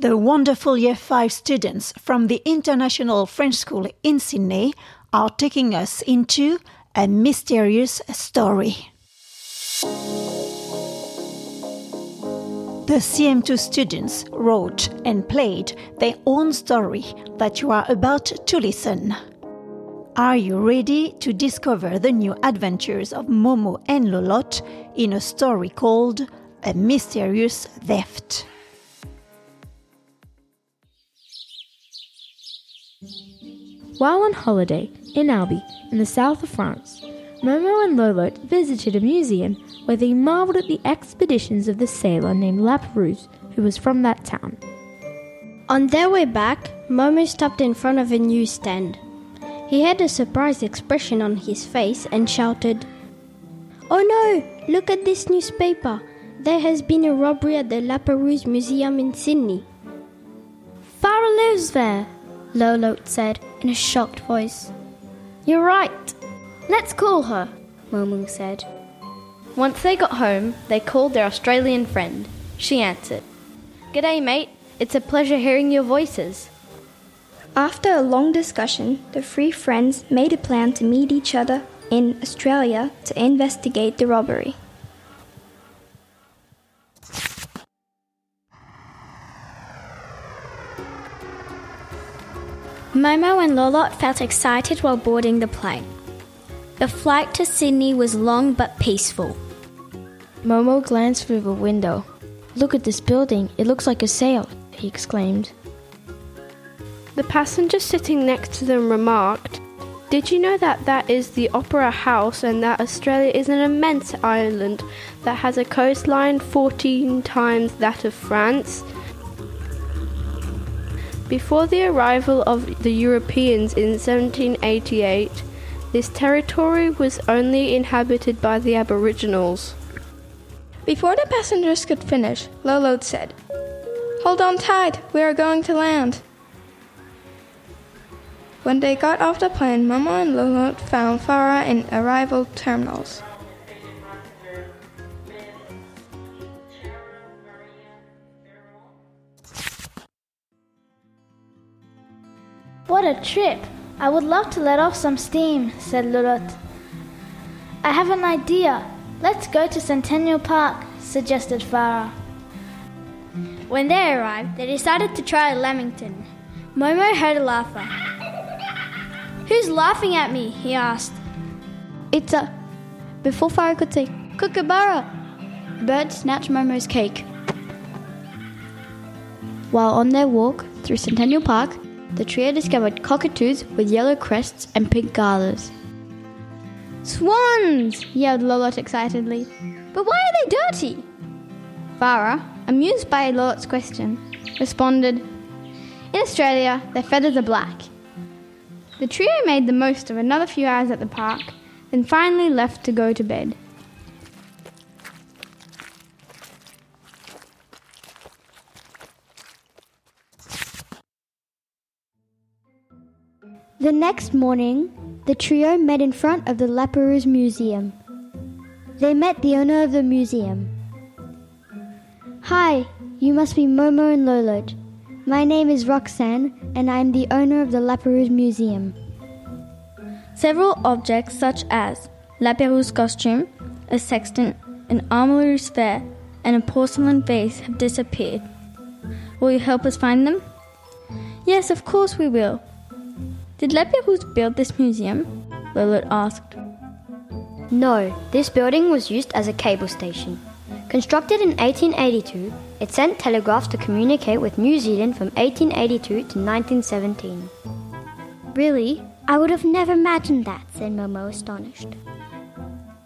The wonderful Year 5 students from the International French School in Sydney are taking us into a mysterious story. The CM2 students wrote and played their own story that you are about to listen. Are you ready to discover the new adventures of Momo and Lolotte in a story called A Mysterious Theft? While on holiday in Albi, in the south of France, Momo and Lolotte visited a museum where they marveled at the expeditions of the sailor named Lapérouse, who was from that town. On their way back, Momo stopped in front of a newsstand. He had a surprised expression on his face and shouted, Oh no, look at this newspaper. There has been a robbery at the Lapérouse Museum in Sydney. Farah lives there, Lolotte said in a shocked voice. You're right. Let's call her, Momo said. Once they got home, they called their Australian friend. She answered. G'day, mate. It's a pleasure hearing your voices. After a long discussion, the three friends made a plan to meet each other in Australia to investigate the robbery. Momo and Lolotte felt excited while boarding the plane. The flight to Sydney was long but peaceful. Momo glanced through the window. Look at this building, it looks like a sail, he exclaimed. The passenger sitting next to them remarked, Did you know that that is the Opera House and that Australia is an immense island that has a coastline 14 times that of France? Before the arrival of the Europeans in 1788, this territory was only inhabited by the Aboriginals. Before the passengers could finish, Lolotte said, Hold on tight, we are going to land. When they got off the plane, Mama and Lolotte found Farah in arrival terminals. What a trip! I would love to let off some steam, said Lolotte. I have an idea. Let's go to Centennial Park, suggested Farah. When they arrived, they decided to try Lamington. Momo heard a laughter. Who's laughing at me? he asked. It's a. Before Farah could say, Kookaburra! The bird snatched Momo's cake. While on their walk through Centennial Park, the trio discovered cockatoos with yellow crests and pink gathers. Swans! yelled Lolotte excitedly. But why are they dirty? Farah, amused by Lolotte's question, responded, In Australia, their feathers are black. The trio made the most of another few hours at the park, then finally left to go to bed. The next morning, the trio met in front of the Lapérouse Museum. They met the owner of the museum. Hi, you must be Momo and Lolotte. My name is Roxanne, and I am the owner of the Lapérouse Museum. Several objects, such as Lapérouse costume, a sextant, an armillary sphere, and a porcelain vase, have disappeared. Will you help us find them? Yes, of course we will. Did Lapérouse build this museum? Lolotte asked. No, this building was used as a cable station. Constructed in 1882, it sent telegraphs to communicate with New Zealand from 1882 to 1917. Really? I would have never imagined that, said Momo, astonished.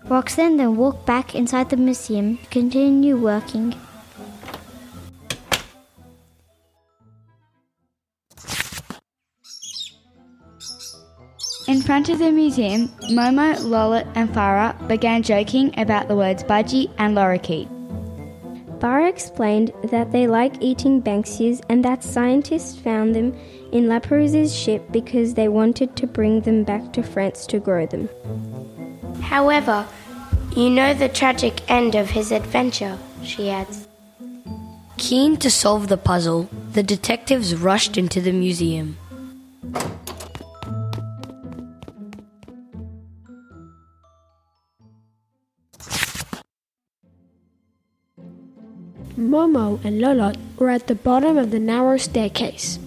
Roxanne then walked back inside the museum to continue working. Front of the museum, Momo, Lolotte, and Farah began joking about the words budgie and lorikeet. Farah explained that they like eating Banksias and that scientists found them in Lapérouse's ship because they wanted to bring them back to France to grow them. However, you know the tragic end of his adventure, she adds. Keen to solve the puzzle, The detectives rushed into the museum. Momo and Lolotte were at the bottom of the narrow staircase.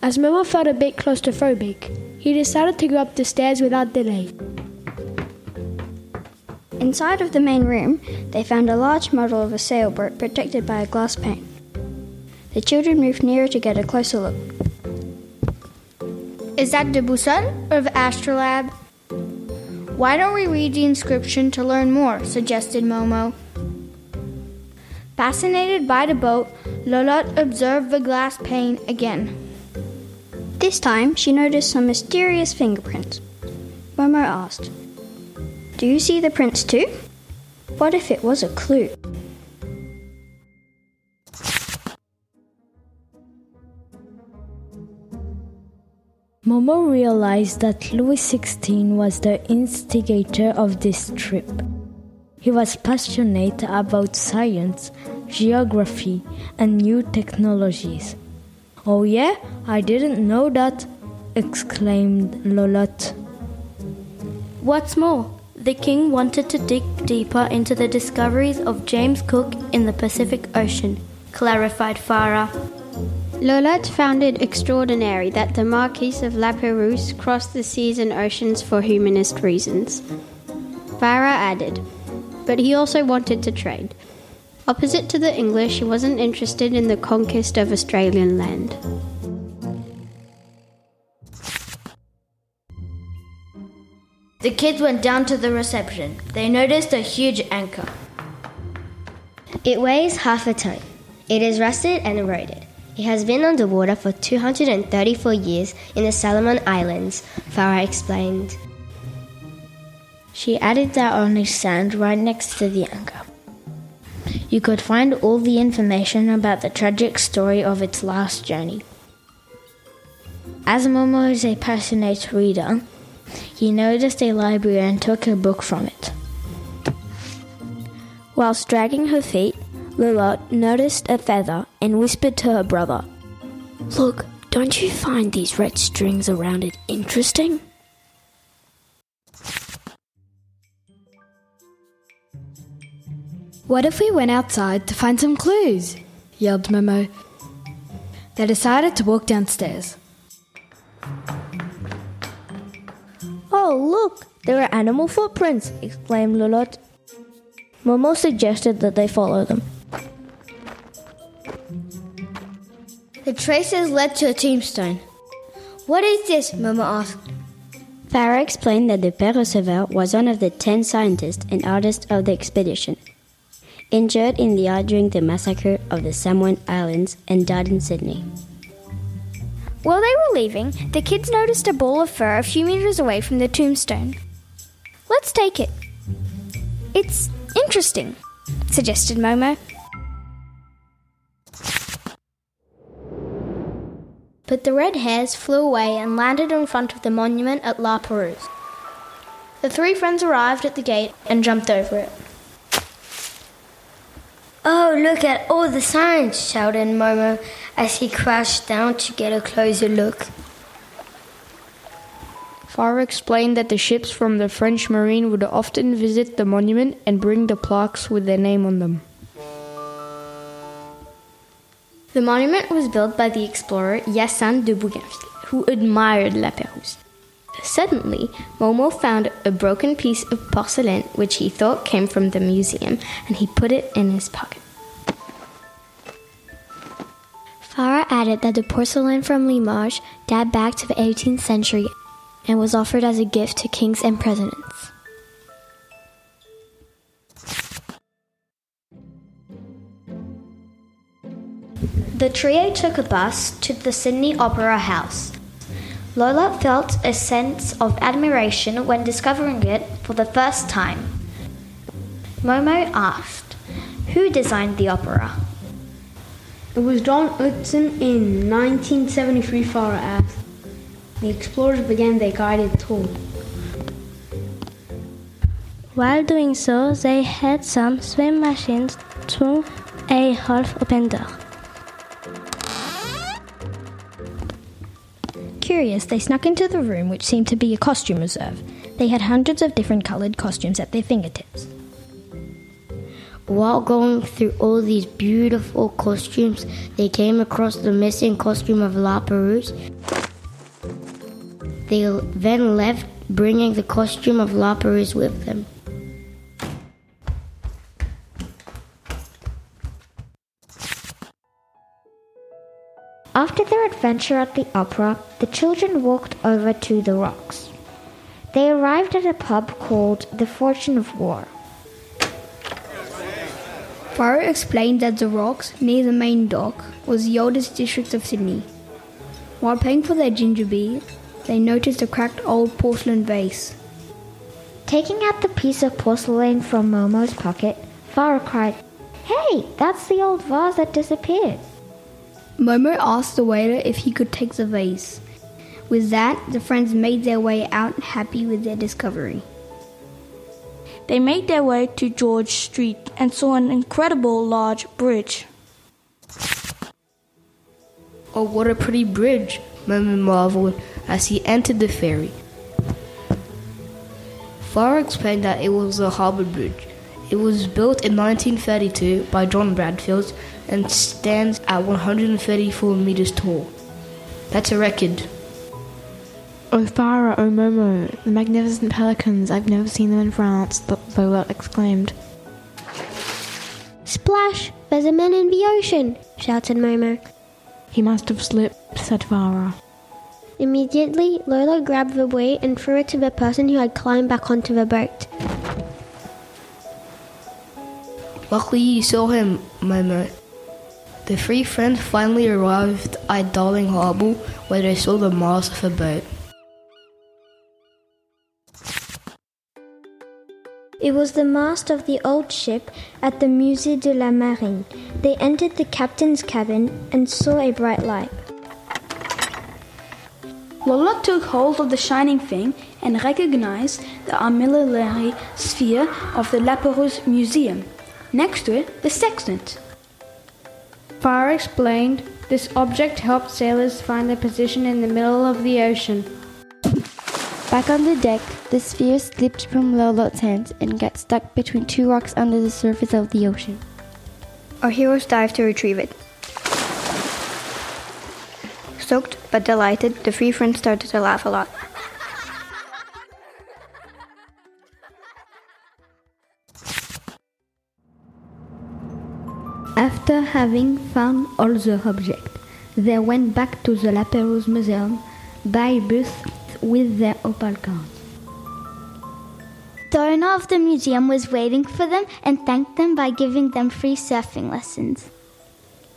As Momo felt a bit claustrophobic, he decided to go up the stairs without delay. Inside of the main room, they found a large model of a sailboat protected by a glass pane. The children moved nearer to get a closer look. Is that the Boussole or the Astrolabe? Why don't we read the inscription to learn more? suggested Momo. Fascinated by the boat, Lolotte observed the glass pane again. This time, she noticed some mysterious fingerprints. Momo asked, Do you see the prints too? What if it was a clue? Momo realized that Louis XVI was the instigator of this trip. He was passionate about science, geography, and new technologies. Oh, yeah, I didn't know that, exclaimed Lolotte. What's more, the king wanted to dig deeper into the discoveries of James Cook in the Pacific Ocean, clarified Farah. Lolotte found it extraordinary that the Marquis of La Perouse crossed the seas and oceans for humanist reasons. Farah added, but he also wanted to trade. Opposite to the English, he wasn't interested in the conquest of Australian land. The kids went down to the reception. They noticed a huge anchor. It weighs half a ton. It is rusted and eroded. It has been underwater for 234 years in the Solomon Islands, Farah explained. She added that on a sand right next to the anchor. You could find all the information about the tragic story of its last journey. As Momo is a passionate reader, he noticed a library and took a book from it. Whilst dragging her feet, Lilot noticed a feather and whispered to her brother, Look, don't you find these red strings around it interesting? What if we went outside to find some clues? yelled Momo. They decided to walk downstairs. Oh, look, there are animal footprints, exclaimed Lulot. Momo suggested that they follow them. The traces led to a tombstone. What is this? Momo asked. Farah explained that the Père Receveur was one of the ten scientists and artists of the expedition, injured in the eye during the massacre of the Samoan Islands and died in Sydney. While they were leaving, the kids noticed a ball of fur a few meters away from the tombstone. Let's take it. It's interesting, suggested Momo. But the red hairs flew away and landed in front of the monument at La Perouse. The three friends arrived at the gate and jumped over it. Oh, look at all the signs, shouted Momo as he crashed down to get a closer look. Farah explained that the ships from the French Marine would often visit the monument and bring the plaques with their name on them. The monument was built by the explorer Hyacinthe de Bougainville, who admired La Perouse. Suddenly, Momo found a broken piece of porcelain which he thought came from the museum, and he put it in his pocket. Farah added that the porcelain from Limoges dated back to the 18th century and was offered as a gift to kings and presidents. The trio took a bus to the Sydney Opera House. Lola felt a sense of admiration when discovering it for the first time. Momo asked, Who designed the opera? It was John Utzon in 1973, Farah asked. The explorers began their guided tour. While doing so, they had some swim machines through a half open door. Curious, they snuck into the room, which seemed to be a costume reserve. They had hundreds of different coloured costumes at their fingertips. While going through all these beautiful costumes, they came across the missing costume of La Perouse. They then left, bringing the costume of La Perouse with them. After their adventure at the opera, the children walked over to the rocks. They arrived at a pub called the Fortune of War. Farah explained that the rocks near the main dock was the oldest district of Sydney. While paying for their ginger beer, they noticed a cracked old porcelain vase. Taking out the piece of porcelain from Momo's pocket, Farah cried, Hey, that's the old vase that disappeared. Momo asked the waiter if he could take the vase. With that, the friends made their way out happy with their discovery. They made their way to George Street and saw an incredible large bridge. Oh, what a pretty bridge, Momo marveled as he entered the ferry. Farah explained that it was the harbour bridge. It was built in 1932 by John Bradfield and stands at 134 meters tall. That's a record. Oh, Farah, oh, Momo, the magnificent pelicans, I've never seen them in France, Lola exclaimed. Splash! There's a man in the ocean, shouted Momo. He must have slipped, said Farah. Immediately, Lola grabbed the buoy and threw it to the person who had climbed back onto the boat. Luckily, you saw him, Momo. The three friends finally arrived at Darling Harbour, where they saw the mast of a boat. It was the mast of the old ship at the Musée de la Marine. They entered the captain's cabin and saw a bright light. Lola took hold of the shining thing and recognized the armillary sphere of the La Perouse Museum. Next to it, the sextant. Farah explained this object helped sailors find their position in the middle of the ocean. Back on the deck, the sphere slipped from Lolo's hands and got stuck between two rocks under the surface of the ocean. Our heroes dived to retrieve it. Soaked but delighted, the three friends started to laugh a lot. After having found all the objects, they went back to the La Perouse Museum by bus with their opal cards. The owner of the museum was waiting for them and thanked them by giving them free surfing lessons.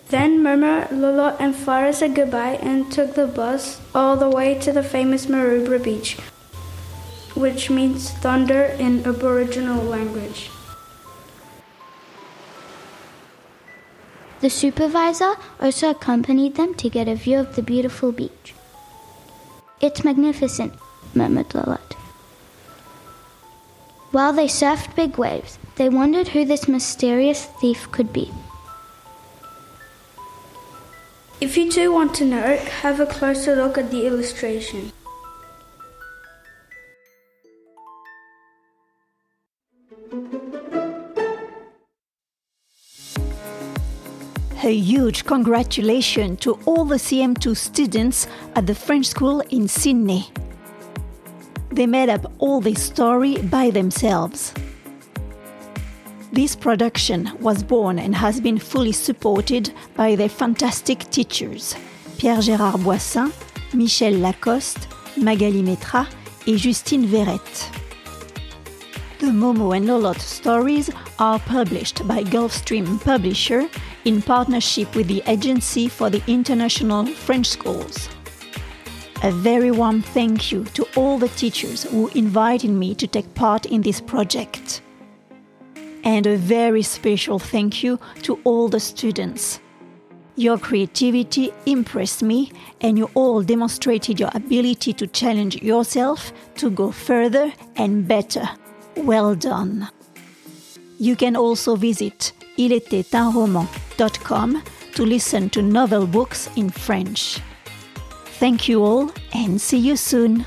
Then Momo, Lolo, and Farah said goodbye and took the bus all the way to the famous Maroubra beach, which means thunder in Aboriginal language. The supervisor also accompanied them to get a view of the beautiful beach. It's magnificent, murmured Lilith. While they surfed big waves, they wondered who this mysterious thief could be. If you too want to know, have a closer look at the illustration. A huge congratulations to all the CM2 students at the French school in Sydney. They made up all this story by themselves. This production was born and has been fully supported by their fantastic teachers Pierre Gérard Boissin, Michel Lacoste, Magali Metra, and Justine Verrette. The Momo and Lolotte stories are published by Gulfstream Publisher in partnership with the Agency for the International French Schools. A very warm thank you to all the teachers who invited me to take part in this project. And a very special thank you to all the students. Your creativity impressed me, and you all demonstrated your ability to challenge yourself to go further and better. Well done. You can also visit iletaitunroman.com to listen to novel books in French. Thank you all and see you soon.